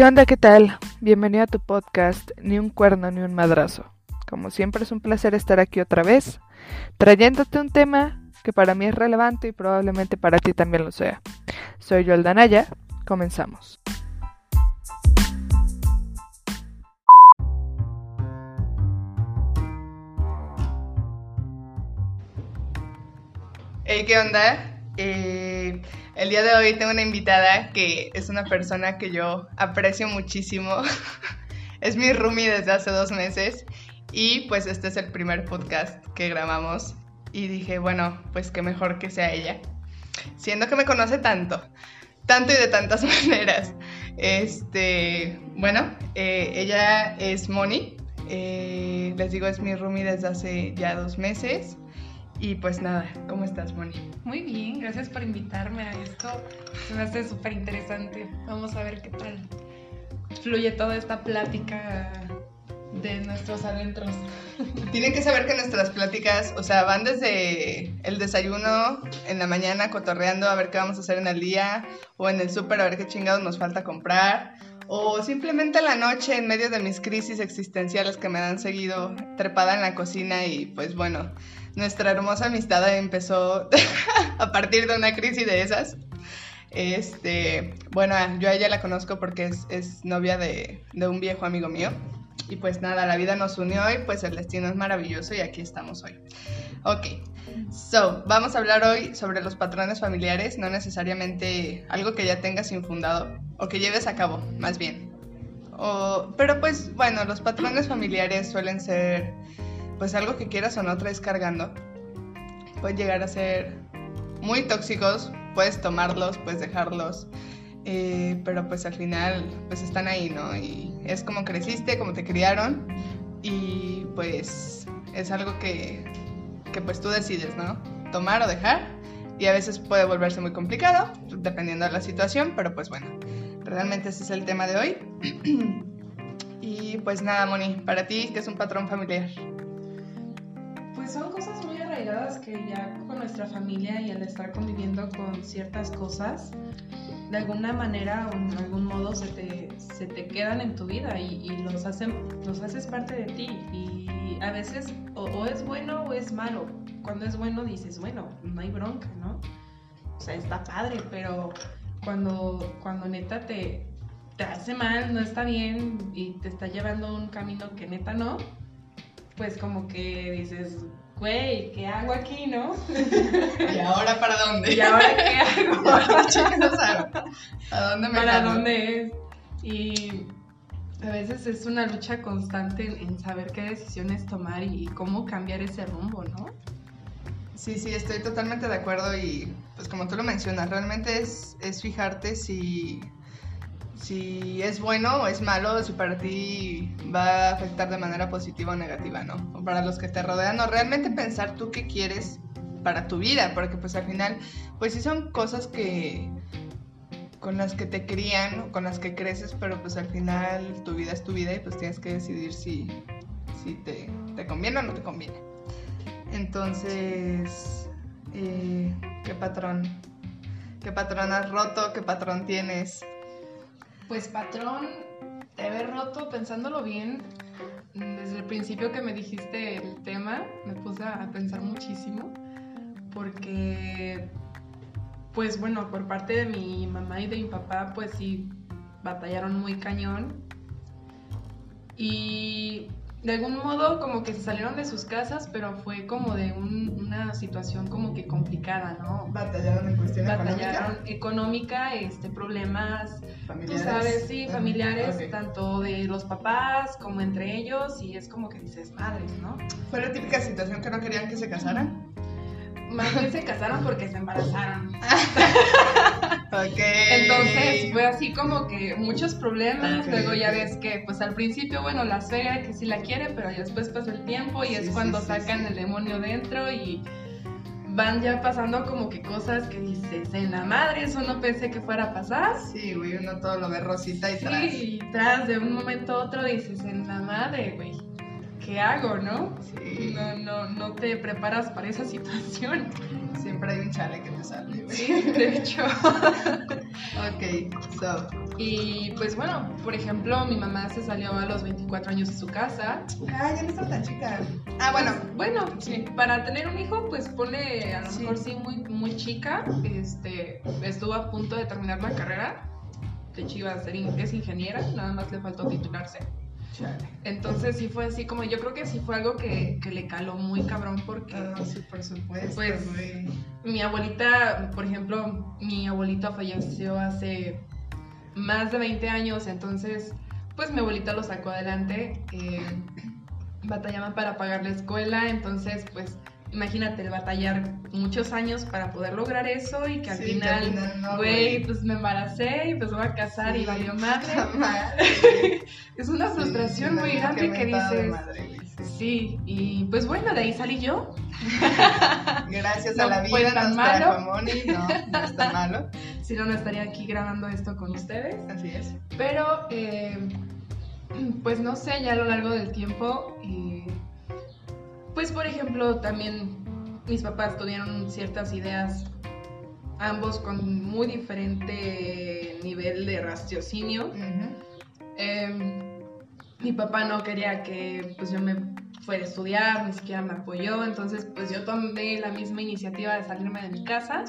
¿Qué onda? ¿Qué tal? Bienvenido a tu podcast Ni un cuerno ni un madrazo. Como siempre es un placer estar aquí otra vez, trayéndote un tema que para mí es relevante y probablemente para ti también lo sea. Soy yo, Aldanaya. Comenzamos. Hey, ¿qué onda? Eh, el día de hoy tengo una invitada que es una persona que yo aprecio muchísimo. es mi roomie desde hace dos meses y pues este es el primer podcast que grabamos y dije, bueno, pues qué mejor que sea ella. Siendo que me conoce tanto, tanto y de tantas maneras. Este, bueno, eh, ella es Moni. Eh, les digo, es mi roomie desde hace ya dos meses. Y pues nada, ¿cómo estás, Moni? Muy bien, gracias por invitarme a esto. Se me hace súper interesante. Vamos a ver qué tal fluye toda esta plática de nuestros adentros. Tienen que saber que nuestras pláticas, o sea, van desde el desayuno en la mañana cotorreando a ver qué vamos a hacer en el día, o en el súper a ver qué chingados nos falta comprar, o simplemente en la noche en medio de mis crisis existenciales que me han seguido trepada en la cocina y pues bueno, nuestra hermosa amistad empezó a partir de una crisis de esas. Este, bueno, yo a ella la conozco porque es, novia de, un viejo amigo mío. Y pues nada, la vida nos unió y pues el destino es maravilloso y aquí estamos hoy. Ok, so, vamos a hablar hoy sobre los patrones familiares, no necesariamente algo que ya tengas infundado o que lleves a cabo, más bien. pero pues bueno, los patrones familiares suelen ser pues algo que quieras o no traes cargando, pueden llegar a ser muy tóxicos, puedes tomarlos, puedes dejarlos, eh, pero pues al final pues están ahí, ¿no? Y es como creciste, como te criaron y pues es algo que, que pues tú decides, ¿no? Tomar o dejar y a veces puede volverse muy complicado dependiendo de la situación, pero pues bueno, realmente ese es el tema de hoy. y pues nada, Moni, para ti, ¿qué es un patrón familiar? Son cosas muy arraigadas que ya con nuestra familia y al estar conviviendo con ciertas cosas, de alguna manera o en algún modo se te, se te quedan en tu vida y, los, hacen, los haces parte de ti. Y a veces o, es bueno o es malo. Cuando es bueno dices, bueno, no hay bronca, ¿no? O sea, está padre, pero cuando, cuando neta te, te hace mal, no está bien y te está llevando un camino que neta no, pues como que dices, güey, ¿qué hago aquí, no? ¿Y ahora para dónde? ¿Y ahora qué hago? ¿A dónde me ¿Para dónde es? Y a veces es una lucha constante en saber qué decisiones tomar y cómo cambiar ese rumbo, ¿no? Sí, sí, estoy totalmente de acuerdo y pues como tú lo mencionas, realmente es, es fijarte si si es bueno o es malo, si para ti va a afectar de manera positiva o negativa, ¿no? O para los que te rodean, o realmente pensar tú qué quieres para tu vida, porque pues al final, pues sí son cosas que con las que te crían o con las que creces, pero pues al final tu vida es tu vida y pues tienes que decidir si, si te, te conviene o no te conviene. Entonces, eh, ¿qué patrón? ¿Qué patrón has roto? ¿Qué patrón tienes? Pues patrón, te haber roto pensándolo bien. Desde el principio que me dijiste el tema, me puse a pensar muchísimo. Porque, pues bueno, por parte de mi mamá y de mi papá, pues sí, batallaron muy cañón. Y de algún modo como que se salieron de sus casas, pero fue como de una situación como que complicada, ¿no? Batallaron en cuestión Batallaron económica, este, problemas, familiares. tú sabes, sí, familiares, tanto de los papás como entre ellos, y es como que dices, madres, ¿no? ¿Fue la típica situación que no querían que se casaran? Más bien se casaron porque se embarazaron. okay. Entonces fue así como que muchos problemas. Luego ya ves que, pues al principio, bueno, la suegra que sí la quiere, pero después pasa el tiempo y es cuando sacan el demonio dentro y van ya pasando como que cosas que dices, en la madre, eso no pensé que fuera a pasar. Sí, güey, uno todo lo ve rosita y tras. Sí, y tras de un momento a otro dices, en la madre, güey. ¿Qué hago, no? Sí. No, no, no te preparas para esa situación. Siempre hay un chale que te sale. Sí, de hecho. ok, so. Y pues bueno, por ejemplo, mi mamá se salió a los 24 años de su casa. Ah, ya no está tan chica. Ah, bueno. Pues, bueno, sí, para tener un hijo, pues pone a lo Sí. mejor sí muy, muy chica. Este, estuvo a punto de terminar la carrera. De hecho, iba a ser, es ingeniera, nada más le faltó titularse. Chale. Entonces sí fue así como, yo creo que sí fue algo que, que le caló muy cabrón porque Ah, sí, por supuesto, Pues, güey. mi abuelita, por ejemplo, mi abuelito falleció hace más de 20 años, entonces pues mi abuelita lo sacó adelante, eh, batallaban para pagar la escuela, entonces pues imagínate el batallar muchos años para poder lograr eso y que al Sí, final, al final no, güey, pues me embaracé y pues me voy a casar y valió madre. Madre. Es una frustración sí, muy no, grande que dices, madre, sí. y pues bueno, de ahí salí yo. Gracias No a la vida tan trajo malo. No, no es tan malo. Si no, no estaría aquí grabando esto con ustedes. Así es. Pero, eh, pues no sé, ya a lo largo del tiempo, eh, pues por ejemplo, también mis papás tuvieron ciertas ideas, ambos con muy diferente nivel de raciocinio. Eh, mi papá no quería que pues yo me fuera a estudiar, ni siquiera me apoyó, entonces pues yo tomé la misma iniciativa de salirme de mi casa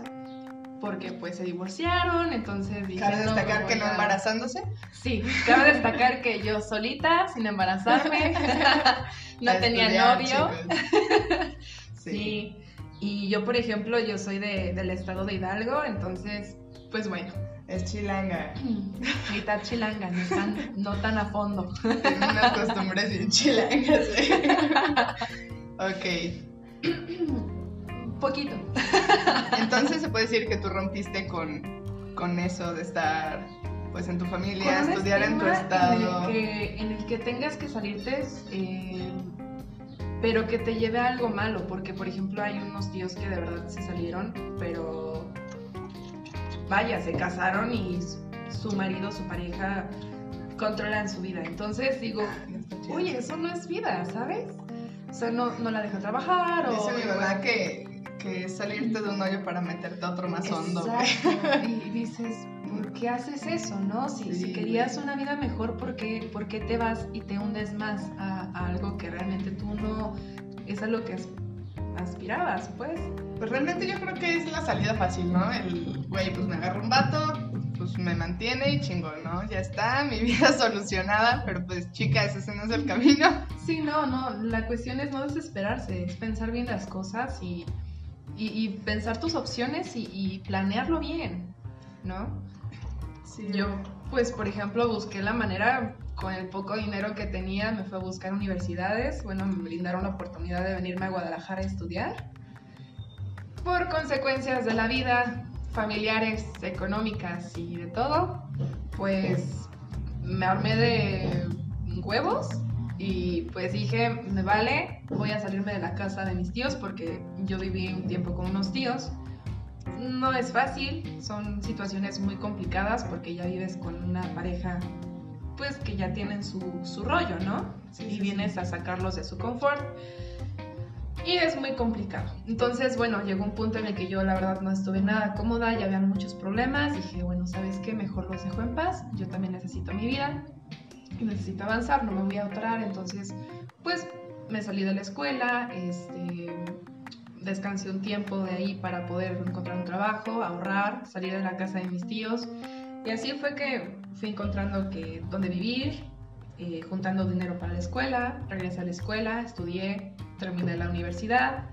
porque pues se divorciaron, entonces dije, Cabe "No, destacar que no a-". embarazándose. Sí, cabe destacar que yo solita, sin embarazarme, no tenía novio. Sí. Sí. Y yo, por ejemplo, yo soy de- del estado de Hidalgo, entonces, pues bueno, Es chilanga. mitad chilanga, no tan, no tan a fondo. Tiene unas costumbres bien chilangas. ¿eh? ok. Poquito. Entonces se puede decir que tú rompiste con, con eso de estar pues en tu familia, estudiar en tu estado. En el que, en el que tengas que salirte, eh, pero que te lleve a algo malo, porque por ejemplo hay unos tíos que de verdad se salieron, pero vaya, se casaron y su marido, su pareja controlan su vida. Entonces digo, Ah, no chido. oye, eso no es vida, ¿sabes? O sea, no, no la deja trabajar o... Dice mi mamá que, que salirte de un hoyo para meterte a otro más hondo. Exacto. Y dices, ¿por qué haces eso, no? Si, Sí, si querías una vida mejor, ¿por qué, por qué te vas y te hundes más a, a algo que realmente tú no es a lo que as- aspirabas, pues? Pues realmente yo creo que es la salida fácil, ¿no? El güey, pues me agarra un vato, pues me mantiene y chingón, ¿no? Ya está, mi vida solucionada, pero pues chicas, ese no es el camino. Sí, no, no, la cuestión es no desesperarse, es pensar bien las cosas y, y, y pensar tus opciones y, y planearlo bien, ¿no? Sí, Yo, pues, por ejemplo, busqué la manera, con el poco dinero que tenía, me fue a buscar universidades. Bueno, me brindaron la oportunidad de venirme a Guadalajara a estudiar. Por consecuencias de la vida, familiares, económicas y de todo, pues me armé de huevos y pues dije, me vale, voy a salirme de la casa de mis tíos porque yo viví un tiempo con unos tíos no es fácil, son situaciones muy complicadas porque ya vives con una pareja pues que ya tienen su, su rollo, ¿no? Sí, y sí, vienes a sacarlos de su confort. Y es muy complicado. Entonces, bueno, llegó un punto en el que yo la verdad no estuve nada cómoda, ya habían muchos problemas. Dije, bueno, ¿sabes qué? Mejor los dejo en paz. Yo también necesito mi vida. y Necesito avanzar, no me voy a atorar. Entonces, pues me salí de la escuela, este, descansé un tiempo de ahí para poder encontrar un trabajo, ahorrar, salir de la casa de mis tíos. Y así fue que fui encontrando que dónde vivir, eh, juntando dinero para la escuela, regresé a la escuela, estudié, terminé la universidad.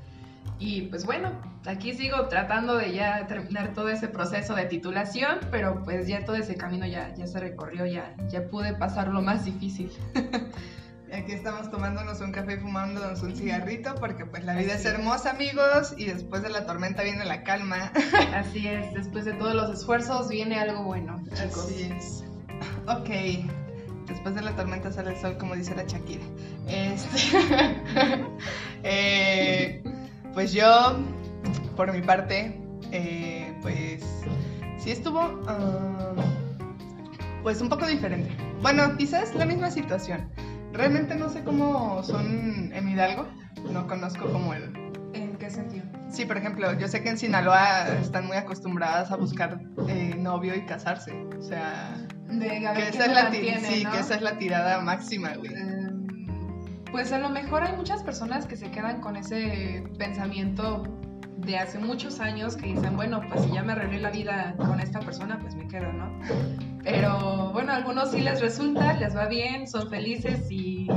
Y pues bueno, aquí sigo tratando de ya terminar todo ese proceso de titulación, pero pues ya todo ese camino ya, ya se recorrió, ya, ya pude pasar lo más difícil. Aquí estamos tomándonos un café y fumándonos un cigarrito porque pues la vida es Así es. hermosa amigos y después de la tormenta viene la calma. Así es, después de todos los esfuerzos viene algo bueno, chicos. Así es. Ok, después de la tormenta sale el sol como dice la Shakira. Este, eh, pues yo, por mi parte, eh, pues sí estuvo, ah, pues un poco diferente. Bueno, quizás la misma situación. Realmente no sé cómo son en Hidalgo, no conozco como el... ¿En qué sentido? Sí, por ejemplo, yo sé que en Sinaloa están muy acostumbradas a buscar eh, novio y casarse. O sea, De a ver que esa, es la, sí, ¿no? que esa es la tirada máxima, güey. Em, Pues a lo mejor hay muchas personas que se quedan con ese pensamiento de hace muchos años que dicen, bueno, pues si ya me arreglé la vida con esta persona, pues me quedo, ¿no? Pero bueno, a algunos sí les resulta, les va bien, son felices y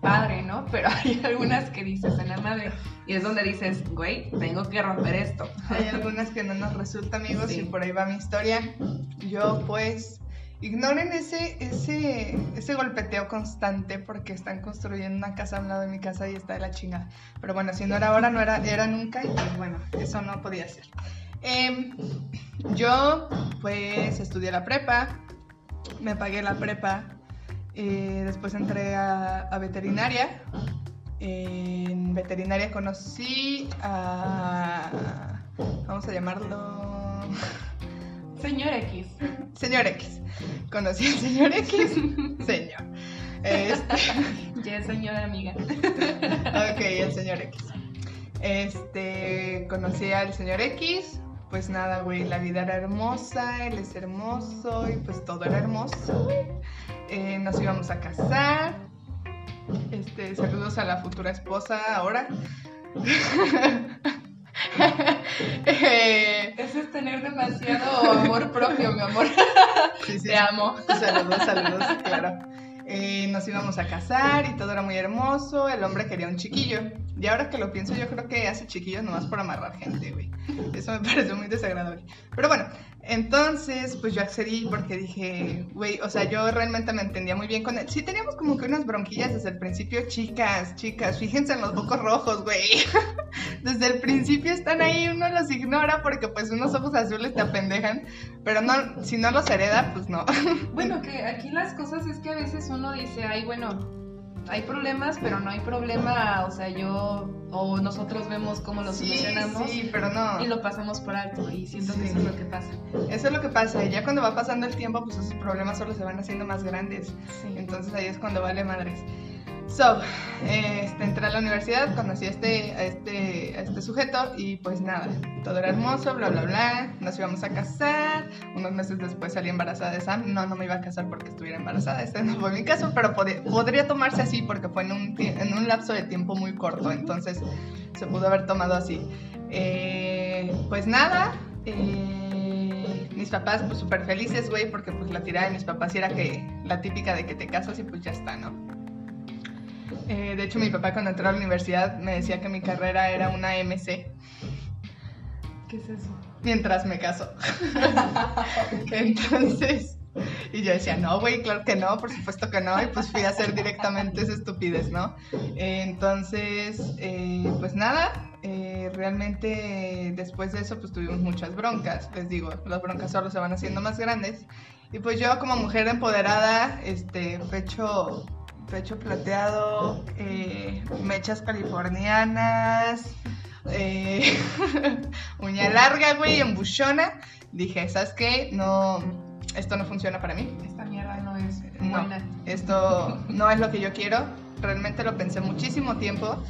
padre, ¿no? Pero hay algunas que dices en la madre y es donde dices, güey, tengo que romper esto. Hay algunas que no nos resulta, amigos, Sí. y por ahí va mi historia. Yo, pues, ignoren ese, ese, ese golpeteo constante porque están construyendo una casa a un lado de mi casa y está de la chingada. Pero bueno, si no era ahora, no era, era nunca, y pues bueno, eso no podía ser. Em, yo, pues, estudié la prepa, me pagué la prepa, eh, después entré a, a veterinaria. En veterinaria conocí a. Vamos a llamarlo. Señor X. Señor X. Conocí al señor X. Señor. Este, Ya, señora amiga. ok, el señor X. Este. Conocí al señor X. Pues nada, güey, la vida era hermosa, él es hermoso y pues todo era hermoso. Eh, nos íbamos a casar. Este, saludos a la futura esposa ahora. Eh, Eso es tener demasiado amor propio, mi amor. sí, sí. Te amo. Saludos, saludos, claro. Eh, nos íbamos a casar y todo era muy hermoso. El hombre quería un chiquillo. Y ahora que lo pienso, yo creo que hace chiquillos nomás por amarrar gente, güey. Eso me pareció muy desagradable. Pero bueno, entonces, pues yo accedí porque dije, güey, o sea, yo realmente me entendía muy bien con él. Sí, teníamos como que unas bronquillas desde el principio, chicas, chicas, fíjense en los focos rojos, güey. Desde el principio están ahí, uno los ignora porque pues unos ojos azules te apendejan, pero no, si no los hereda, pues no. Bueno, que aquí las cosas es que a veces uno dice, ay, bueno, hay problemas, pero no hay problema, o sea, yo o nosotros vemos cómo lo Sí, solucionamos Sí, pero no. y lo pasamos por alto y siento Sí. que eso es lo que pasa. Eso es lo que pasa. Y ya cuando va pasando el tiempo, pues esos problemas solo se van haciendo más grandes. Entonces ahí es cuando vale madres. So, este, entré a la universidad, conocí a este, a, este, a este sujeto y pues nada, todo era hermoso, bla, bla, bla. Nos íbamos a casar. Unos meses después salí embarazada de Sam. No, no me iba a casar porque estuviera embarazada. Este no fue mi caso, pero pod- podría tomarse así porque fue en un, en un lapso de tiempo muy corto. Entonces se pudo haber tomado así. Eh, pues nada, eh, mis papás pues súper felices, güey, porque pues la tirada de mis papás era que la típica de que te casas y pues ya está, ¿no? Eh, de hecho, mi papá cuando entró a la universidad me decía que mi carrera era una MC ¿Qué es eso? mientras me caso. Entonces, y yo decía, no, güey, claro que no, por supuesto que no, y pues fui a hacer directamente esa estupidez, ¿no? Eh, entonces, eh, pues nada, eh, realmente después de eso pues tuvimos muchas broncas, les digo, las broncas solo se van haciendo más grandes. Y pues yo como mujer empoderada, este, pecho, pecho plateado, eh, mechas californianas, eh, uña larga, güey, embuchona, dije, ¿sabes qué? No, esto no funciona para mí. Esta mierda no es No, buena. esto no es lo que yo quiero. Realmente lo pensé muchísimo tiempo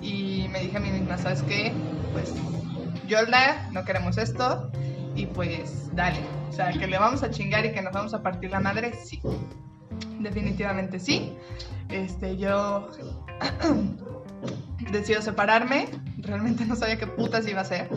y me dije a mí misma, ¿sabes qué? Pues, Yolda, no queremos esto y pues dale. O sea, que le vamos a chingar y que nos vamos a partir la madre, sí. Definitivamente sí. Este, yo decido separarme. Realmente no sabía qué putas iba a hacer.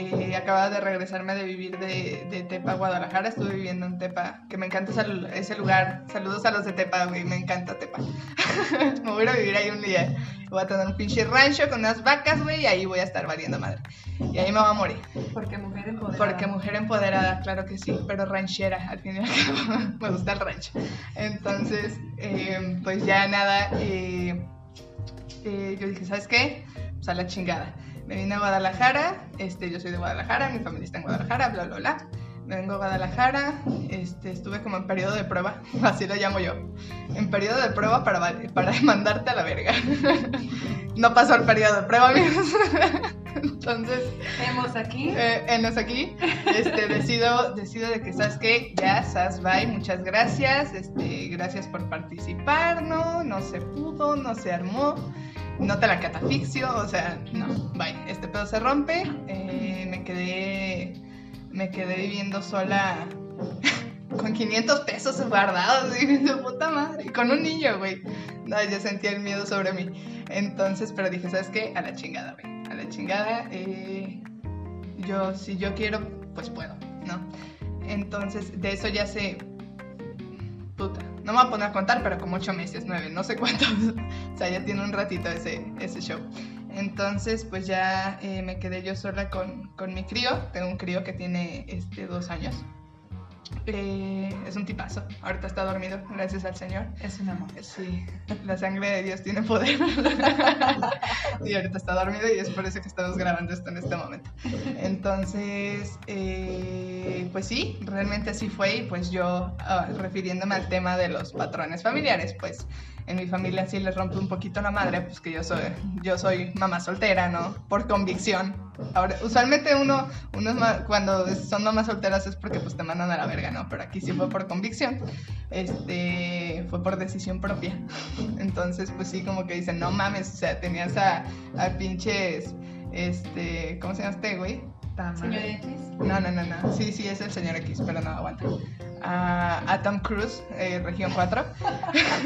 Eh, acababa de regresarme de vivir de, de Tepa Guadalajara. Estuve viviendo en Tepa, que me encanta ese, lugar. Saludos a los de Tepa, güey. Me encanta Tepa. me voy a ir a vivir ahí un día. Voy a tener un pinche rancho con unas vacas, güey, y ahí voy a estar valiendo madre. Y ahí me voy a morir. Porque mujer empoderada. Porque mujer empoderada, claro que sí, pero ranchera, al fin y al cabo. me gusta el rancho. Entonces, eh, pues ya nada, eh, eh, yo dije, ¿sabes qué? Pues a la chingada. Me vine a Guadalajara, este, yo soy de Guadalajara, mi familia está en Guadalajara, bla, bla, bla. Me vengo a Guadalajara, este, estuve como en periodo de prueba, así lo llamo yo. En periodo de prueba para, para mandarte a la verga. no pasó el periodo de prueba, amigos. Entonces, Hemos aquí. eh, enos aquí, este, decido, decido de que, ¿sabes qué? Ya, Sas, bye, muchas gracias, este, gracias por participar, ¿no? No se pudo, no se armó, no te la catafixio, o sea, no, bye, este pedo se rompe, eh, me quedé, me quedé viviendo sola con 500 pesos guardados, y puta madre, con un niño, güey, no, yo sentía el miedo sobre mí, entonces, pero dije, ¿sabes qué? A la chingada, güey, a la chingada, eh, yo, si yo quiero, pues puedo, ¿no? Entonces, de eso ya sé, puta, no me voy a poner a contar, pero como ocho meses, nueve, no sé cuántos. o sea, ya tiene un ratito ese, ese show. Entonces, pues ya eh, me quedé yo sola con, con, mi crío. Tengo un crío que tiene este, dos años. Eh, es un tipazo. Ahorita está dormido, gracias al Señor. Es un amor. Sí, la sangre de Dios tiene poder. y ahorita está dormido y es por eso que estamos grabando esto en este momento. Entonces, eh, pues sí, realmente así fue. Y pues yo, uh, refiriéndome al tema de los patrones familiares, pues en mi familia sí les rompe un poquito la madre, pues que yo soy, yo soy mamá soltera, ¿no? Por convicción. Ahora, usualmente uno, uno cuando son mamás solteras es porque pues te mandan a la verga, ¿no? Pero aquí sí fue por convicción. Este, fue por decisión propia. Entonces, pues sí, como que dicen, no mames, o sea, tenías a, a pinches, este, ¿cómo se llama este güey? ¿Señor X? No, no, no, no. Sí, sí, es el señor X, pero no, aguanta. a Tom Cruise, eh, región 4.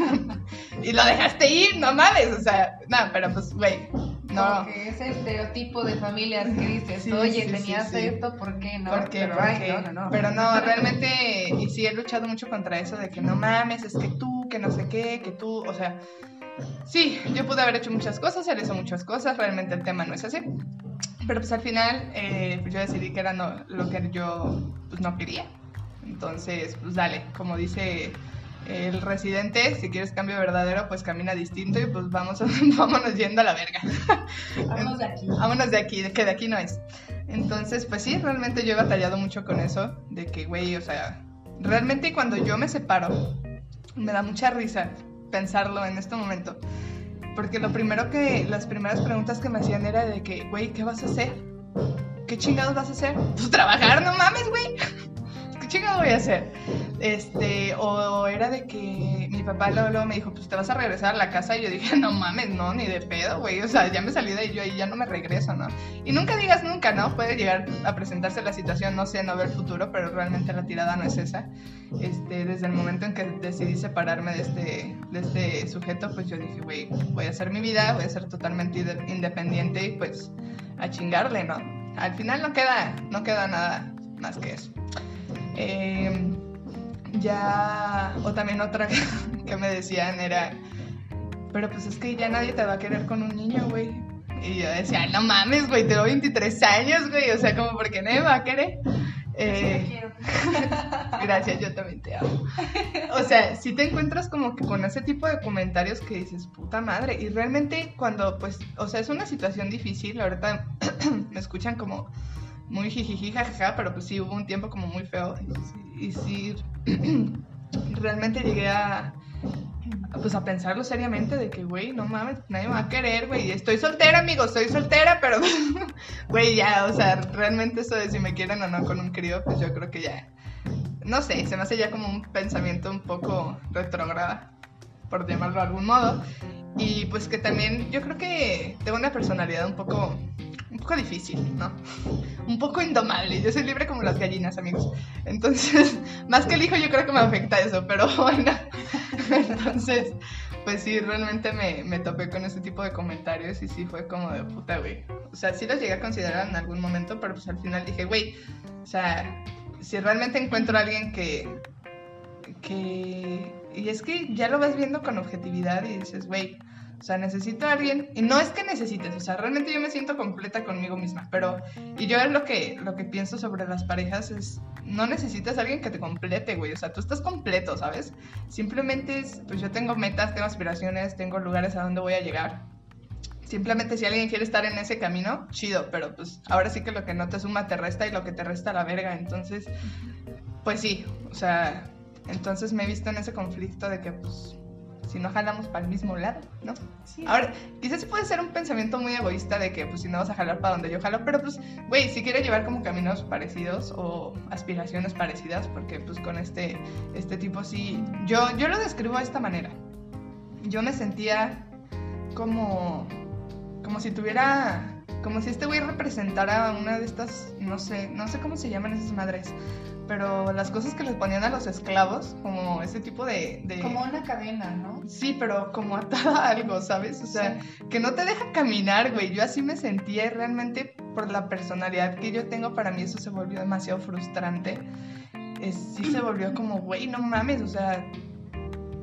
y lo dejaste ir, no mames. O sea, no, pero pues, güey. No. Porque ese estereotipo de familias que dices, sí, oye, sí, tenías sí, esto, ¿por qué no? ¿Por qué? Pero, ¿Por qué? no, no, no. Pero no, realmente, y sí he luchado mucho contra eso de que no mames, es que tú, que no sé qué, que tú, o sea, sí, yo pude haber hecho muchas cosas, él hizo muchas cosas, realmente el tema no es así. Pero pues al final eh, pues yo decidí que era no, lo que yo pues no quería. Entonces, pues dale, como dice el residente, si quieres cambio verdadero, pues camina distinto y pues vamos, vámonos yendo a la verga. Vámonos de aquí. Vámonos de aquí, que de aquí no es. Entonces, pues sí, realmente yo he batallado mucho con eso, de que, güey, o sea, realmente cuando yo me separo, me da mucha risa pensarlo en este momento. Porque lo primero que, las primeras preguntas que me hacían era de que, güey, ¿qué vas a hacer? ¿Qué chingados vas a hacer? Pues trabajar, no mames, güey. ¿Qué chingados voy a hacer? Este, o era de que mi papá luego, me dijo, pues te vas a regresar a la casa. Y yo dije, no mames, no, ni de pedo, güey. O sea, ya me salí de ahí, yo ahí ya no me regreso, ¿no? Y nunca digas nunca, ¿no? Puede llegar a presentarse la situación, no sé, no ver futuro, pero realmente la tirada no es esa. Este, desde el momento en que decidí separarme de este, de este sujeto, pues yo dije, güey, voy a hacer mi vida, voy a ser totalmente independiente y pues a chingarle, ¿no? Al final no queda, no queda nada más que eso. Eh, ya, o también otra que me decían era, pero pues es que ya nadie te va a querer con un niño, güey. Y yo decía, no mames, güey, tengo 23 años, güey, o sea, como porque nadie me va a querer. Eh, gracias, yo también te amo. O sea, si te encuentras como que con ese tipo de comentarios que dices, puta madre, y realmente cuando, pues, o sea, es una situación difícil, ahorita me escuchan como muy jijiji, jajaja, pero pues sí hubo un tiempo como muy feo, y, sí, realmente llegué a, pues a pensarlo seriamente de que, güey, no mames, nadie me va a querer, güey. Estoy soltera, amigos, estoy soltera, pero, güey, ya, o sea, realmente eso de si me quieren o no con un crío, pues yo creo que ya, no sé, se me hace ya como un pensamiento un poco retrógrada, por llamarlo de algún modo. Y pues que también yo creo que tengo una personalidad un poco poco difícil, ¿no? Un poco indomable. Yo soy libre como las gallinas, amigos. Entonces, más que el hijo, yo creo que me afecta eso, pero bueno. Entonces, pues sí, realmente me, me topé con ese tipo de comentarios y sí fue como de puta, güey. O sea, sí los llegué a considerar en algún momento, pero pues al final dije, güey, o sea, si realmente encuentro a alguien que. que. Y es que ya lo vas viendo con objetividad y dices, güey o sea, necesito a alguien, y no es que necesites, o sea, realmente yo me siento completa conmigo misma, pero, y yo es lo que, lo que pienso sobre las parejas es, no necesitas a alguien que te complete, güey, o sea, tú estás completo, ¿sabes? Simplemente es, pues yo tengo metas, tengo aspiraciones, tengo lugares a donde voy a llegar. Simplemente si alguien quiere estar en ese camino, chido, pero pues ahora sí que lo que no te suma te resta y lo que te resta la verga, entonces, pues sí, o sea, entonces me he visto en ese conflicto de que pues si no jalamos para el mismo lado, ¿no? Sí. Ahora, quizás puede ser un pensamiento muy egoísta de que, pues, si no vas a jalar para donde yo jalo, pero, pues, güey, si quiero llevar como caminos parecidos o aspiraciones parecidas, porque, pues, con este, este tipo sí, yo, yo lo describo de esta manera. Yo me sentía como como si tuviera, como si este güey representara una de estas, no sé, no sé cómo se llaman esas madres, pero las cosas que les ponían a los esclavos, como ese tipo de... de... Como una cadena, ¿no? Sí, pero como atada a algo, ¿sabes? O sea, que no te deja caminar, güey. Yo así me sentía y realmente por la personalidad que yo tengo, para mí eso se volvió demasiado frustrante. Es, sí se volvió como, güey, no mames, o sea,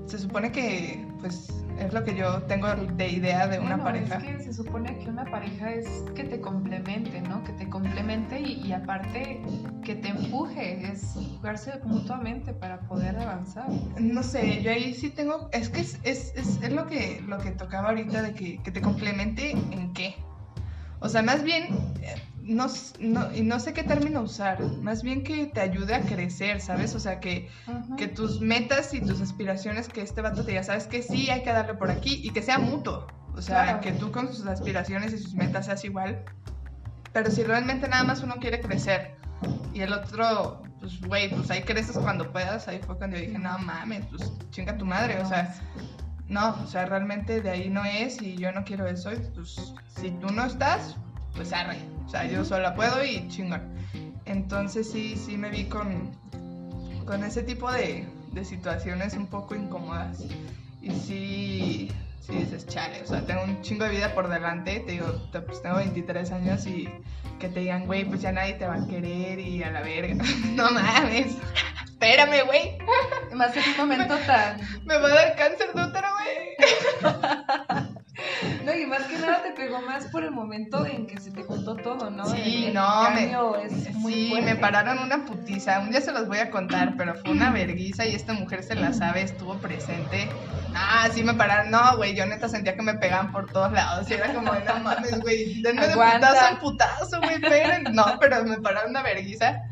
se supone que, pues, es lo que yo tengo de idea de una Bueno, pareja. Es que se supone que una pareja es que te complemente, ¿no? Que te complemente y, y aparte que te empuje, es jugarse mutuamente para poder avanzar. No sé, yo ahí sí tengo, es que es, es, es, es lo que lo que tocaba ahorita de que, que te complemente en qué. O sea, más bien, eh, no, no, y no sé qué término usar, más bien que te ayude a crecer, ¿sabes? O sea, que, que tus metas y tus aspiraciones, que este vato te diga, ¿sabes que Sí, hay que darle por aquí y que sea mutuo. O sea, Claro. que tú con sus aspiraciones y sus metas seas igual. Pero si realmente nada más uno quiere crecer y el otro, pues, güey, pues ahí creces cuando puedas, ahí fue cuando yo dije, no mames, pues chinga tu madre, o sea, no, o sea, realmente de ahí no es y yo no quiero eso, y pues si tú no estás, pues arre, o sea, yo sola puedo y chingón. Entonces sí, sí me vi con, con ese tipo de, de situaciones un poco incómodas y sí, sí dices, chale, o sea, tengo un chingo de vida por delante, te digo, te- pues tengo 23 años y que te digan, güey, pues ya nadie te va a querer y a la verga, no mames, espérame, güey. Más en un momento tan... Me va a dar cáncer de útero, güey. No, y más que nada te pegó más por el momento en que se te juntó todo, ¿no? Sí, El- el no, me- es muy sí, fuerte. me pararon una putiza. Un día se los voy a contar, pero fue una verguiza y esta mujer se la sabe, estuvo presente. Ah, sí me pararon. No, güey, yo neta sentía que me pegaban por todos lados. Y era como, no mames, güey, denme de putazo en putazo, güey. No, pero me pararon una verguiza.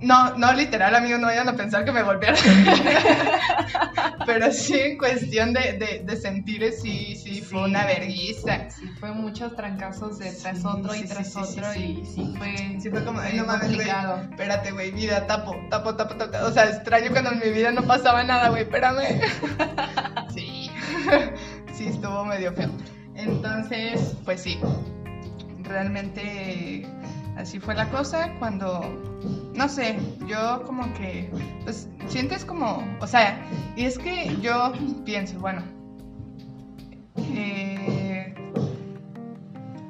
No, no literal, amigos, no vayan a pensar que me golpearon. Pero sí, en cuestión de, de, de sentires, sí, sí, fue una verguiza. Sí, fue muchos trancazos de tras Sí, otro y tras otro y sí fue, Sí, fue como, ay, no mames, güey. Espérate, güey, vida, tapo, tapo, tapo, tapo. O sea, extraño cuando en mi vida no pasaba nada, güey, espérame. Sí, sí, estuvo medio feo. Entonces, pues sí, realmente así fue la cosa cuando, no sé, yo como que, pues sientes como, o sea, y es que yo pienso, bueno, eh,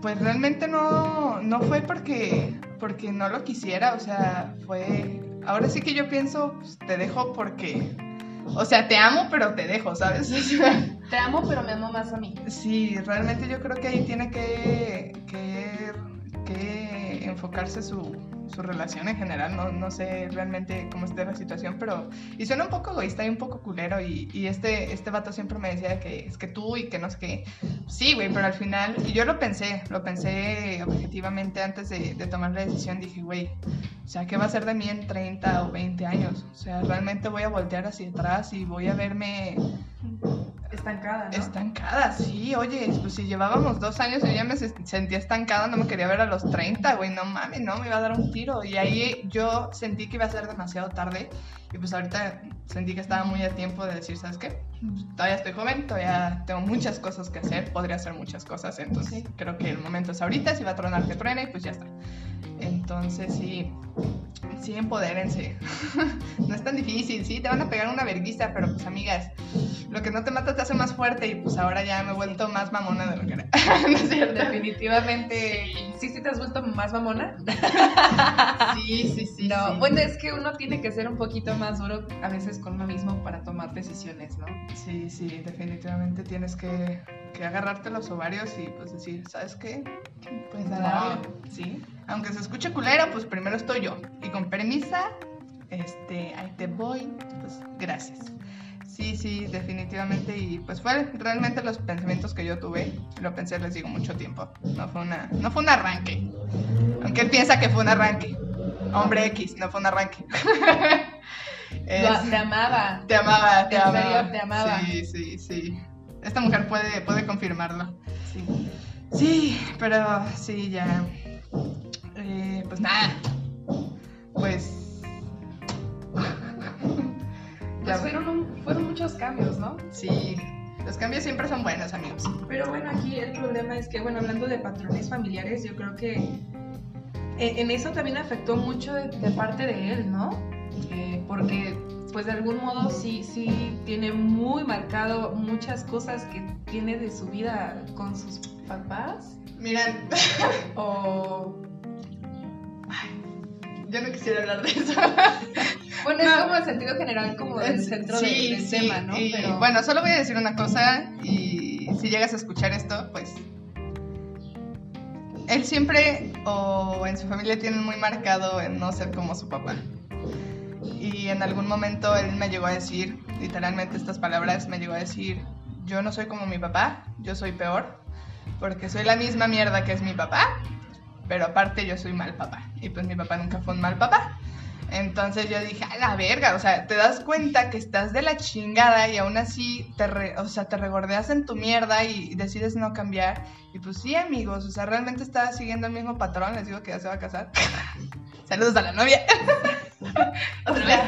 pues realmente no, no fue porque, porque no lo quisiera, o sea, fue, ahora sí que yo pienso, pues, te dejo porque, o sea, te amo, pero te dejo, ¿sabes? O sea, Te amo, pero me amo más a mí. Sí, realmente yo creo que ahí tiene que, que, que enfocarse su, su relación en general. No, no sé realmente cómo esté la situación, pero. Y suena un poco egoísta y un poco culero. Y, y este, este vato siempre me decía que es que tú y que no sé qué. Sí, güey, pero al final. Y yo lo pensé, lo pensé objetivamente antes de, de tomar la decisión. Dije, güey, o sea, ¿qué va a ser de mí en 30 o 20 años? O sea, realmente voy a voltear hacia atrás y voy a verme Estancada, ¿no? Sí, oye, pues si llevábamos dos años y yo ya me se- sentía estancada, no me quería ver a los 30, güey, no mames, no, me iba a dar un tiro. Y ahí yo sentí que iba a ser demasiado tarde y pues ahorita sentí que estaba muy a tiempo de decir, ¿sabes qué? Pues, todavía estoy joven, todavía tengo muchas cosas que hacer, podría hacer muchas cosas, entonces Sí. creo que el momento es ahorita, si va a tronar que truene y pues ya está. Entonces sí, sí, empodérense. no es tan difícil, sí, te van a pegar una verguiza, pero pues amigas, lo que no te mata te hace más fuerte y pues ahora ya me he vuelto más mamona de lo que era. ¿No es cierto? Definitivamente. Sí, sí te has vuelto más mamona. Sí, sí, sí. No, sí. bueno, es que uno tiene que ser un poquito más duro a veces con uno mismo para tomar decisiones, ¿no? Sí, sí, definitivamente tienes que, que agarrarte los ovarios y pues decir, ¿sabes qué? Pues a No. darle, sí. Aunque se escuche culero, pues primero estoy yo. Y con permisa, este, ahí te voy, pues gracias. Sí, sí, definitivamente. Y pues fue realmente los pensamientos que yo tuve. Lo pensé, les digo, mucho tiempo. No fue una, no fue un arranque. Aunque él piensa que fue un arranque. Hombre X, no fue un arranque. Es- te amaba. te amaba, te En amaba. serio, te amaba. Sí, sí, sí. Esta mujer puede, puede confirmarlo. Sí. Sí, pero sí, ya. Eh, pues nada. Pues. Pues fueron, un- fueron muchos cambios, ¿no? Sí, Los cambios siempre son buenos, amigos. Pero bueno, aquí el problema es que, bueno, hablando de patrones familiares, yo creo que eh, en eso también afectó mucho de, parte de él, ¿no? Eh, porque pues de algún modo sí, sí tiene muy marcado muchas cosas que tiene de su vida con sus papás. Miran. o... yo no quisiera hablar de eso. Bueno, es como el sentido general, como el centro del, tema, ¿no? Pero... Bueno, solo voy a decir una cosa y si llegas a escuchar esto, pues él siempre o en su familia tienen muy marcado en no ser como su papá. Y en algún momento él me llegó a decir, literalmente estas palabras, me llegó a decir, yo no soy como mi papá, yo soy peor, porque soy la misma mierda que es mi papá, pero aparte yo soy mal papá. Y pues mi papá nunca fue un mal papá. Entonces yo dije, a la verga, o sea, te das cuenta que estás de la chingada y aún así te, o sea, te regordeas en tu mierda y decides no cambiar. Y pues sí, amigos, o sea, realmente estaba siguiendo el mismo patrón, les digo que ya se va a casar. Saludos a la novia. Otra vez.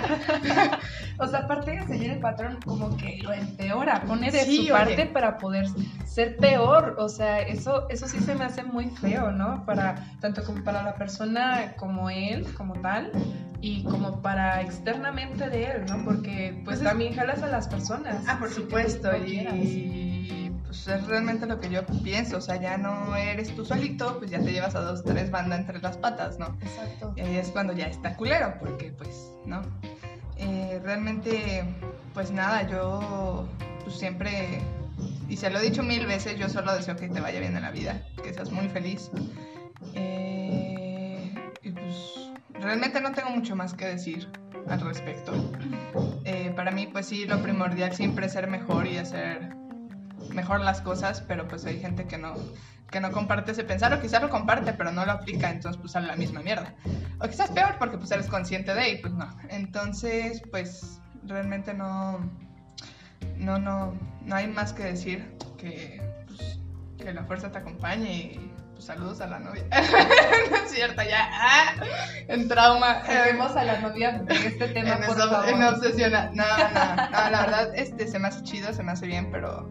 o sea, aparte de seguir el patrón, como que lo empeora, pone de su parte para poder ser peor. O sea, eso, eso sí se me hace muy feo, ¿no? Para, tanto como para la persona como él, como tal, y como para externamente de él, ¿no? Porque pues, pues también jalas a las personas. Ah, por supuesto. Y pues es realmente lo que yo pienso, o sea, ya no eres tú solito, pues ya te llevas a dos, tres bandas entre las patas, ¿no? Exacto. Y ahí es cuando ya está culero, porque pues, ¿no? Eh, realmente, pues nada, yo pues siempre, y se lo he dicho mil veces, yo solo deseo que te vaya bien en la vida, que seas muy feliz. Eh, y pues realmente no tengo mucho más que decir al respecto. Eh, para mí, pues sí, lo primordial siempre es ser mejor y hacer mejor las cosas, pero pues hay gente que no, que no comparte ese pensar, o quizás lo comparte, pero no lo aplica, entonces pues sale la misma mierda. O quizás peor, porque pues eres consciente de, y pues no. Entonces, pues realmente no, no, no, no hay más que decir que, pues, que la fuerza te acompañe y pues, saludos a la novia. no es cierto, ya, ah, en trauma. Saquemos a la novia de este tema, en por favor. En obsesiona. No, no, no, la verdad, este se me hace chido, se me hace bien, pero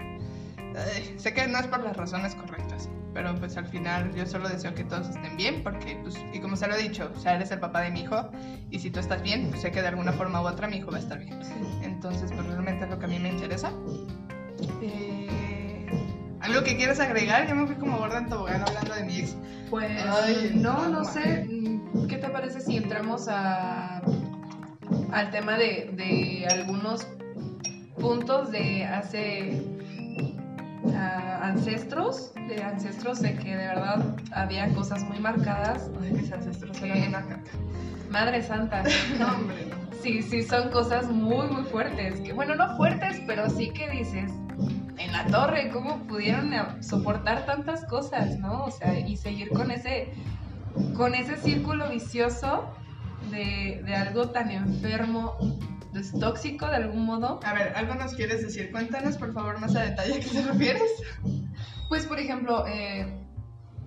sé que no es por las razones correctas, pero pues al final yo solo deseo que todos estén bien, porque pues, y como se lo he dicho, o sea, eres el papá de mi hijo, y si tú estás bien, pues sé que de alguna forma u otra mi hijo va a estar bien. Entonces, pues realmente es lo que a mí me interesa. Eh, ¿Algo que quieras agregar? Yo me fui como gorda en tobogán hablando de mi ex. Pues, no, no, sé. ¿Qué te parece si entramos a, al tema de, de algunos puntos de hace ancestros, de ancestros de que de verdad había cosas muy marcadas. Ay, mis ancestros eran una caca. Madre Santa. no, hombre, Sí, sí, son cosas muy, muy fuertes. Que, bueno, no fuertes, pero sí que dices, en la torre, ¿cómo pudieron soportar tantas cosas, no? O sea, y seguir con ese, con ese círculo vicioso de, de algo tan enfermo es tóxico de algún modo. A ver, ¿algo nos quieres decir? Cuéntanos por favor más a detalle a qué te refieres. Pues por ejemplo, eh,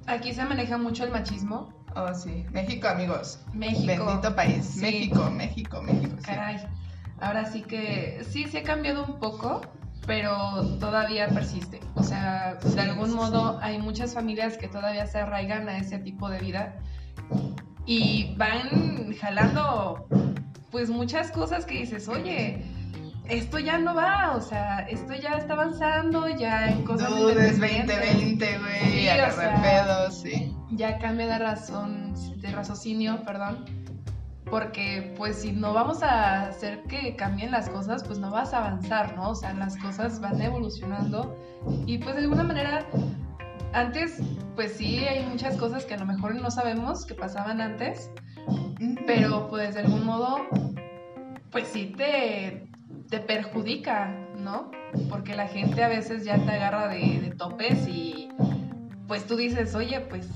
aquí se maneja mucho el machismo. Oh, sí. México, amigos. México. Bendito país. México, México, México. Caray. Ahora sí que sí, se ha cambiado un poco, pero todavía persiste. O sea, de algún modo hay muchas familias que todavía se arraigan a ese tipo de vida y van jalando pues muchas cosas que dices, oye, esto ya no va, o sea, esto ya está avanzando, ya en cosas Dudes 2020, güey, sí, pedos, sí. Ya cambia de razón, de raciocinio, perdón. Porque pues si no vamos a hacer que cambien las cosas, pues no vas a avanzar, ¿no? O sea, las cosas van evolucionando y pues de alguna manera antes, pues sí, hay muchas cosas que a lo mejor no sabemos que pasaban antes, pero pues de algún modo, pues sí te, te perjudica, ¿no? Porque la gente a veces ya te agarra de, topes y pues tú dices, oye, pues,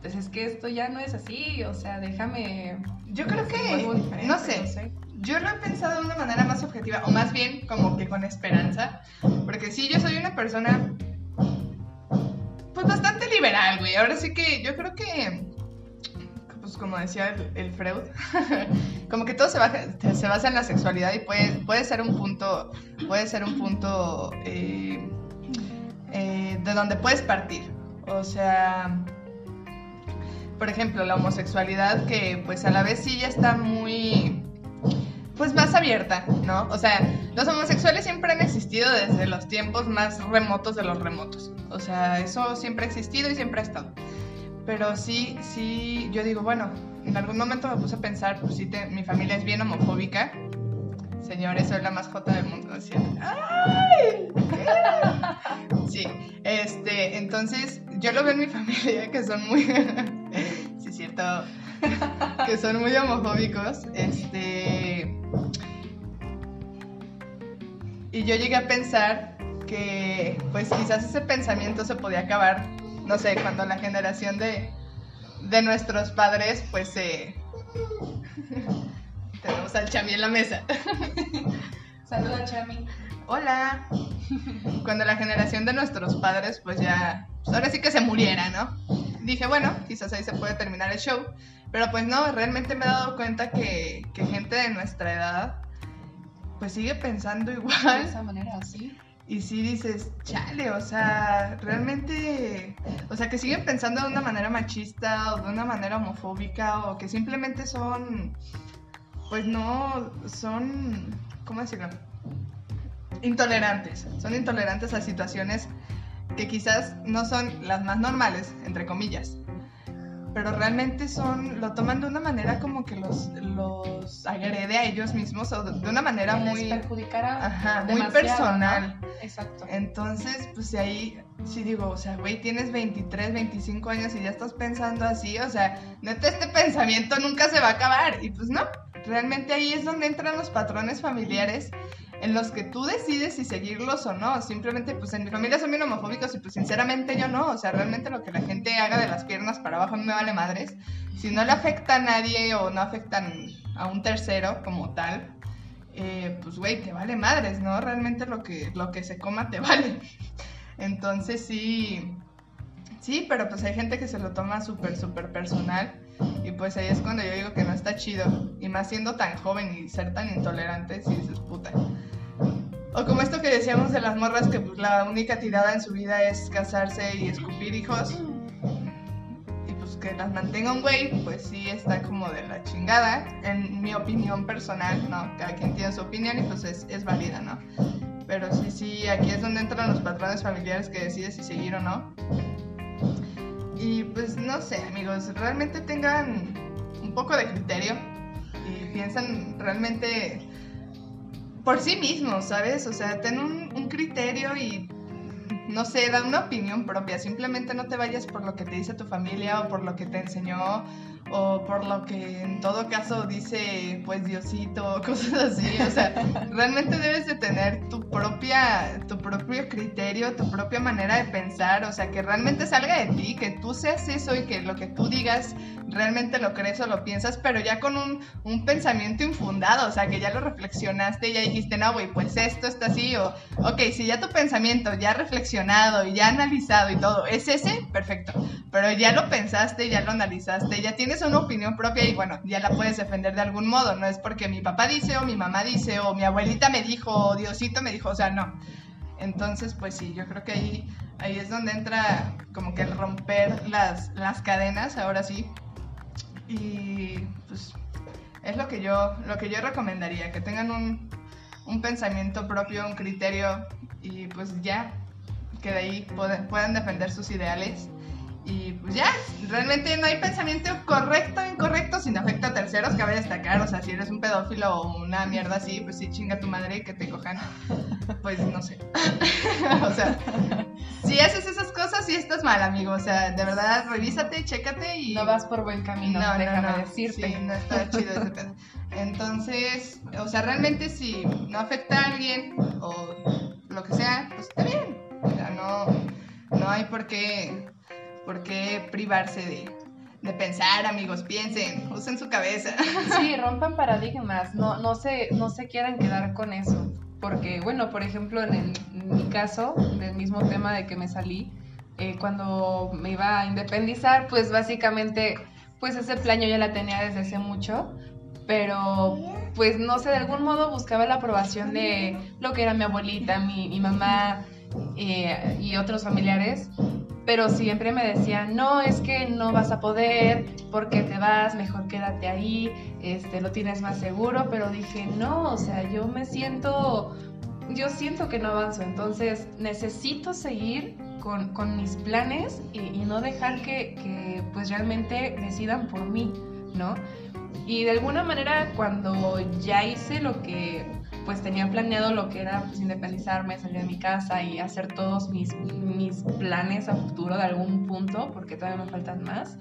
pues es que esto ya no es así, o sea, déjame... Yo creo que, no sé, no sé, yo lo he pensado de una manera más objetiva, o más bien como que con esperanza, porque sí, yo soy una persona, pues bastante liberal, güey, ahora sí que yo creo que como decía el, Freud, como que todo se, basa en la sexualidad y puede, puede ser un punto, puede ser un punto eh, eh, de donde puedes partir. O sea, por ejemplo, la homosexualidad que pues a la vez sí ya está muy pues más abierta, ¿no? O sea, los homosexuales siempre han existido desde los tiempos más remotos de los remotos. O sea, eso siempre ha existido y siempre ha estado. Pero sí, sí, yo digo, bueno, en algún momento me puse a pensar, pues sí, mi familia es bien homofóbica. Señores, soy la más jota del mundo. Así, ¡Ay! Sí, este, entonces yo lo veo en mi familia que son muy, sí cierto, que son muy homofóbicos, este, y yo llegué a pensar que pues quizás ese pensamiento se podía acabar, no sé, cuando la generación de, de nuestros padres pues se... Tenemos al Chami en la mesa. Saluda Chami. Hola. Cuando la generación de nuestros padres pues ya... Pues ahora sí que se muriera, ¿no? Dije, bueno, quizás ahí se puede terminar el show. Pero pues no, realmente me he dado cuenta que, que gente de nuestra edad pues sigue pensando igual. De esa manera, así. Y sí dices, chale, o sea, realmente, o sea, que siguen pensando de una manera machista o de una manera homofóbica o que simplemente son, pues no, son, ¿cómo decirlo? Intolerantes, son intolerantes a situaciones que quizás no son las más normales, entre comillas pero realmente son, lo toman de una manera como que los, los agrede a ellos mismos o de, una manera muy... Ajá, muy personal. Exacto. Entonces, pues ahí sí digo, o sea, güey, tienes 23, 25 años y ya estás pensando así, o sea, neta este pensamiento nunca se va a acabar. Y pues no, realmente ahí es donde entran los patrones familiares en los que tú decides si seguirlos o no. Simplemente, pues en mi familia son bien homofóbicos y pues sinceramente yo no. O sea, realmente lo que la gente haga de las piernas para abajo a mí me vale madres. Si no le afecta a nadie o no afectan a un tercero como tal, eh, pues güey, te vale madres, ¿no? Realmente lo que, lo que se coma te vale. Entonces sí, sí, pero pues hay gente que se lo toma súper, súper personal. Y pues ahí es cuando yo digo que no está chido. Y más siendo tan joven y ser tan intolerante, si dices puta. O como esto que decíamos de las morras que pues, la única tirada en su vida es casarse y escupir hijos. Y pues que las mantenga un güey, pues sí está como de la chingada. En mi opinión personal, ¿no? Cada quien tiene su opinión y pues es, es válida, ¿no? Pero sí, sí, aquí es donde entran los patrones familiares que decides si seguir o no. Y pues no sé, amigos, realmente tengan un poco de criterio y piensan realmente por sí mismos, ¿sabes? O sea, ten un criterio y no sé, da una opinión propia. Simplemente no te vayas por lo que te dice tu familia o por lo que te enseñó o por lo que en todo caso dice pues Diosito o cosas así. O sea, realmente debes de tener tu propia, tu propio criterio, tu propia manera de pensar. O sea, que realmente salga de ti, que tú seas eso y que lo que tú digas realmente lo crees o lo piensas, pero ya con un, un pensamiento infundado. O sea, que ya lo reflexionaste ya dijiste, no, güey, pues esto está así. O, ok, si ya tu pensamiento ya y ya analizado y todo es ese, perfecto. Pero ya lo pensaste, ya lo analizaste, ya tienes una opinión propia y bueno, ya la puedes defender de algún modo. No es porque mi papá dice o mi mamá dice o mi abuelita me dijo o Diosito me dijo, o sea, no. Entonces, pues sí, yo creo que ahí, ahí es donde entra como que romper las, las cadenas, ahora sí. Y pues es lo que yo, lo que yo recomendaría, que tengan un, un pensamiento propio, un criterio y pues ya, que de ahí puedan defender sus ideales y pues ya, realmente no hay pensamiento correcto o incorrecto sin afecta a terceros, cabe destacar. O sea, si eres un pedófilo o una mierda así, pues sí chinga tu madre y que te cojan. Pues no sé. o sea, si haces esas cosas, sí estás mal, amigo. O sea, de verdad, revísate, chécate y. No vas por buen camino, no, déjame no, decirte. Sí, no está chido ese pedo. Entonces, o sea, realmente si no afecta a alguien o lo que sea, pues está bien. O sea, no, no hay por qué ¿Por qué privarse de, de pensar, amigos? Piensen, usen su cabeza. Sí, rompan paradigmas, no, no, se, no se quieran quedar con eso. Porque, bueno, por ejemplo, en, mi caso, del mismo tema de que me salí, eh, cuando me iba a independizar, pues básicamente pues ese plan yo ya la tenía desde hace mucho, pero pues no sé, de algún modo buscaba la aprobación de lo que era mi abuelita, mi, mi mamá eh, y otros familiares, pero siempre me decían, no, es que no vas a poder, porque te vas, mejor quédate ahí, este, lo tienes más seguro, pero dije, no, o sea, yo me siento, yo siento que no avanzo, entonces necesito seguir con, con mis planes y, y no dejar que, que, pues realmente decidan por mí, ¿no? Y de alguna manera cuando ya hice lo que pues tenía planeado lo que era pues, independizarme, salir de mi casa y hacer todos mis, mis planes a futuro de algún punto, porque todavía me faltan más,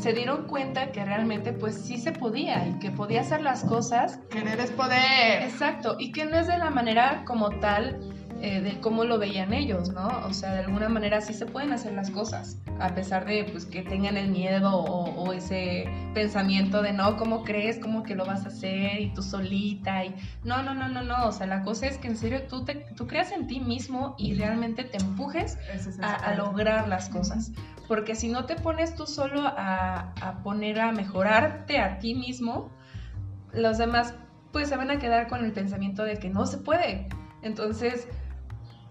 se dieron cuenta que realmente pues sí se podía y que podía hacer las cosas. Querer es poder. Exacto, y que no es de la manera como tal eh, de cómo lo veían ellos, ¿no? O sea, de alguna manera sí se pueden hacer las cosas, a pesar de pues que tengan el miedo o, o, ese pensamiento de no, ¿cómo crees? ¿Cómo que lo vas a hacer? Y tú solita y no, no, no, no, no, o sea, la cosa es que en serio tú, te, tú creas en ti mismo y realmente te empujes a, a, lograr las cosas, porque si no te pones tú solo a, a poner a mejorarte a ti mismo, los demás pues se van a quedar con el pensamiento de que no se puede. Entonces,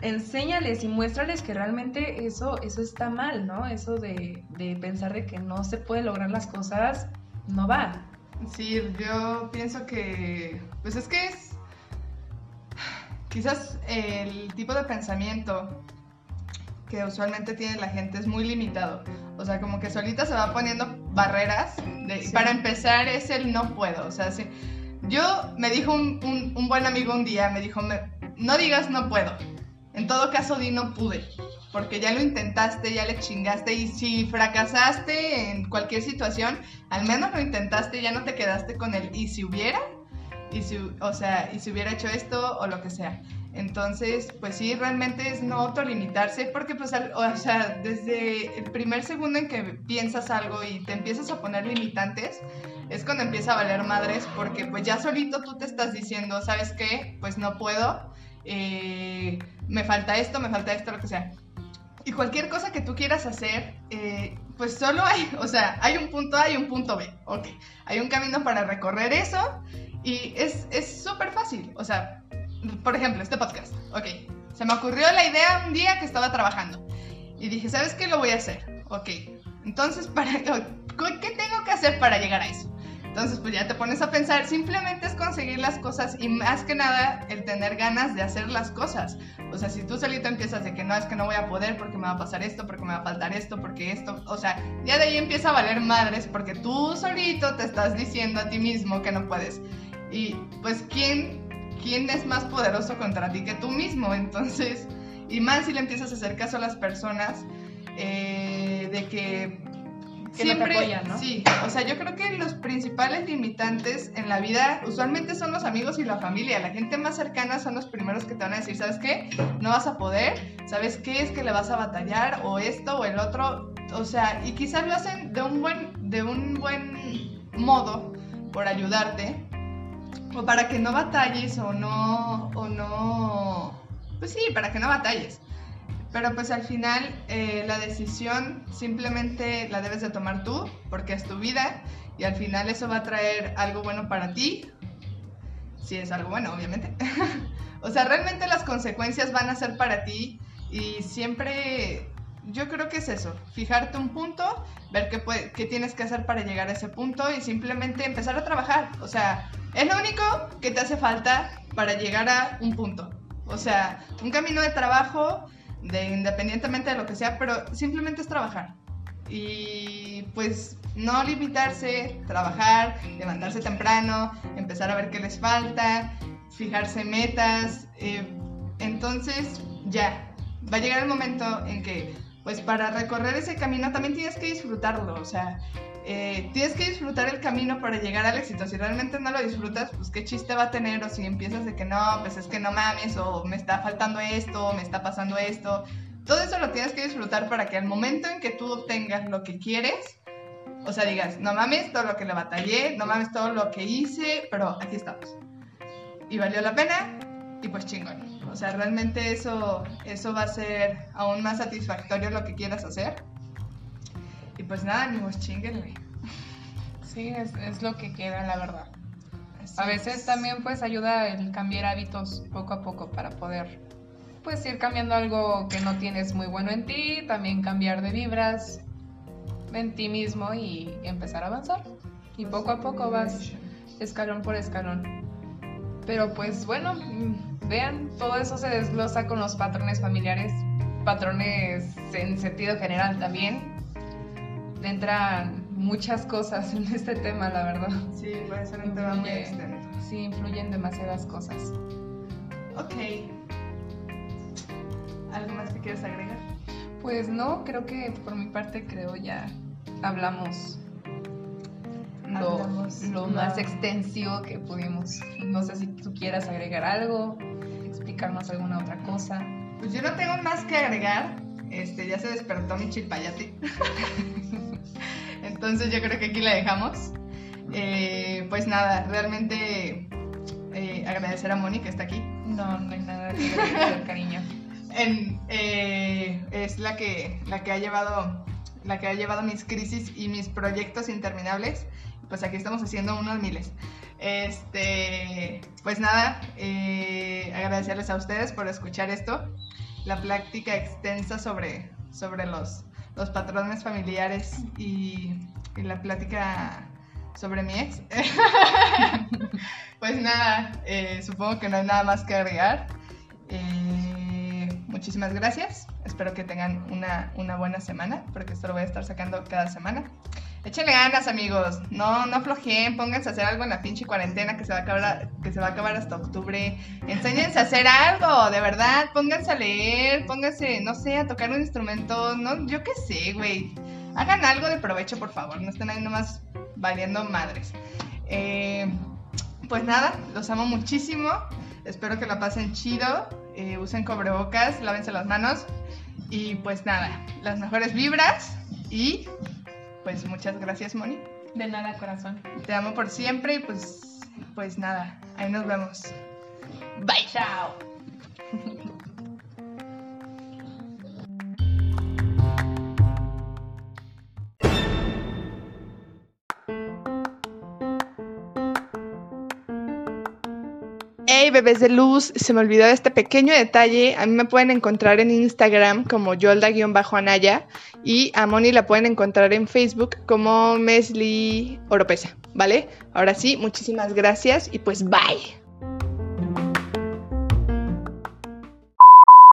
enséñales y muéstrales que realmente eso, eso está mal, ¿no? Eso de, de, pensar de que no se puede lograr las cosas, no va. Sí, yo pienso que, pues es que es quizás el tipo de pensamiento que usualmente tiene la gente es muy limitado. O sea, como que solita se va poniendo barreras. De, sí. Para empezar es el no puedo. O sea, si, yo me dijo un, un, un buen amigo un día, me dijo, me, no digas no puedo en todo caso, di no pude, porque ya lo intentaste, ya le chingaste y si fracasaste en cualquier situación, al menos lo intentaste, ya no te quedaste con el y si hubiera, y si, o sea, y si hubiera hecho esto o lo que sea. Entonces, pues sí, realmente es no autolimitarse, porque pues, o sea, desde el primer segundo en que piensas algo y te empiezas a poner limitantes, es cuando empieza a valer madres, porque pues ya solito tú te estás diciendo, ¿sabes qué? Pues no puedo eh, me falta esto, me falta esto, lo que sea. Y cualquier cosa que tú quieras hacer, eh, pues solo hay, o sea, hay un punto A y un punto B, ok. Hay un camino para recorrer eso y es súper fácil. O sea, por ejemplo, este podcast, ok. Se me ocurrió la idea un día que estaba trabajando y dije, ¿sabes qué lo voy a hacer? Ok. Entonces, para, ¿qué tengo que hacer para llegar a eso? Entonces, pues ya te pones a pensar, simplemente es conseguir las cosas y más que nada el tener ganas de hacer las cosas. O sea, si tú solito empiezas de que no, es que no voy a poder porque me va a pasar esto, porque me va a faltar esto, porque esto, o sea, ya de ahí empieza a valer madres porque tú solito te estás diciendo a ti mismo que no puedes. Y pues, ¿quién, quién es más poderoso contra ti que tú mismo? Entonces, y más si le empiezas a hacer caso a las personas, eh, de que que siempre, no te apoyan, ¿no? Sí, o sea, yo creo que los principales limitantes en la vida usualmente son los amigos y la familia. La gente más cercana son los primeros que te van a decir, ¿sabes qué? No vas a poder, ¿sabes qué? Es que le vas a batallar o esto o el otro. O sea, y quizás lo hacen de un buen, de un buen modo por ayudarte o para que no batalles o no, o no, pues sí, para que no batalles. Pero pues al final eh, la decisión simplemente la debes de tomar tú, porque es tu vida, y al final eso va a traer algo bueno para ti, si es algo bueno, obviamente. o sea, realmente las consecuencias van a ser para ti y siempre yo creo que es eso, fijarte un punto, ver qué, puede, qué tienes que hacer para llegar a ese punto y simplemente empezar a trabajar. O sea, es lo único que te hace falta para llegar a un punto. O sea, un camino de trabajo de independientemente de lo que sea, pero simplemente es trabajar. Y pues no limitarse, trabajar, levantarse temprano, empezar a ver qué les falta, fijarse metas. Eh, entonces ya, va a llegar el momento en que pues para recorrer ese camino también tienes que disfrutarlo, o sea, eh, tienes que disfrutar el camino para llegar al éxito. Si realmente no lo disfrutas, pues qué chiste va a tener. O si empiezas de que no, pues es que no mames, o me está faltando esto, o me está pasando esto. Todo eso lo tienes que disfrutar para que al momento en que tú obtengas lo que quieres, o sea, digas, no mames todo lo que le batallé, no mames todo lo que hice, pero aquí estamos. Y valió la pena, y pues chingón. O sea, realmente eso, eso va a ser aún más satisfactorio lo que quieras hacer. Y pues nada, amigos, chinguenle. Sí, es, es lo que queda, la verdad. Así A veces es. también pues ayuda el cambiar hábitos poco a poco para poder pues ir cambiando algo que no tienes muy bueno en ti, también cambiar de vibras en ti mismo y empezar a avanzar. Y poco a poco vas escalón por escalón. Pero pues bueno, vean, todo eso se desglosa con los patrones familiares, patrones en sentido general también. Entran muchas cosas en este tema, la verdad. Sí, puede ser un tema muy extenso. Sí, influyen demasiadas cosas. Ok. ¿Algo más que quieres agregar? Pues no, creo que por mi parte creo ya hablamos lo, Hablamos lo lo- más extensivo que pudimos. No sé si tú quieras agregar algo, explicarnos alguna otra cosa. Pues yo no tengo más que agregar. Este, ya se despertó mi chilpayate. Entonces yo creo que aquí la dejamos. Eh, pues nada, realmente eh, agradecer a Moni que está aquí. No, no hay nada que agradecer, cariño. En, eh, es la que, la que ha llevado la que ha llevado mis crisis y mis proyectos interminables. Pues aquí estamos haciendo unos miles. Este, pues nada, eh, agradecerles a ustedes por escuchar esto, la plática extensa sobre, sobre los, los patrones familiares y, la plática sobre mi ex. pues nada, eh, supongo que no hay nada más que agregar. Eh, muchísimas gracias. Espero que tengan una, una buena semana, porque esto lo voy a estar sacando cada semana. Échenle ganas, amigos. No, no aflojeen. Pónganse a hacer algo en la pinche cuarentena que se va a acabar, que se va a acabar hasta octubre. Enséñense a hacer algo, de verdad. Pónganse a leer, pónganse, no sé, a tocar un instrumento. No, yo qué sé, güey. Hagan algo de provecho, por favor. No estén ahí nomás valiendo madres. Eh, pues nada, los amo muchísimo. Espero que la pasen chido. eh, usen cobrebocas, lávense las manos. Y pues nada, las mejores vibras. Y pues muchas gracias, Moni. De nada, corazón. Te amo por siempre. Y pues, pues nada, ahí nos vemos. Bye. Chao. Hey bebés de luz, se me olvidó este pequeño detalle. A mí me pueden encontrar en Instagram como Yolda-Anaya y a Moni la pueden encontrar en Facebook como Mesli Oropesa, ¿vale? Ahora sí, muchísimas gracias y pues bye.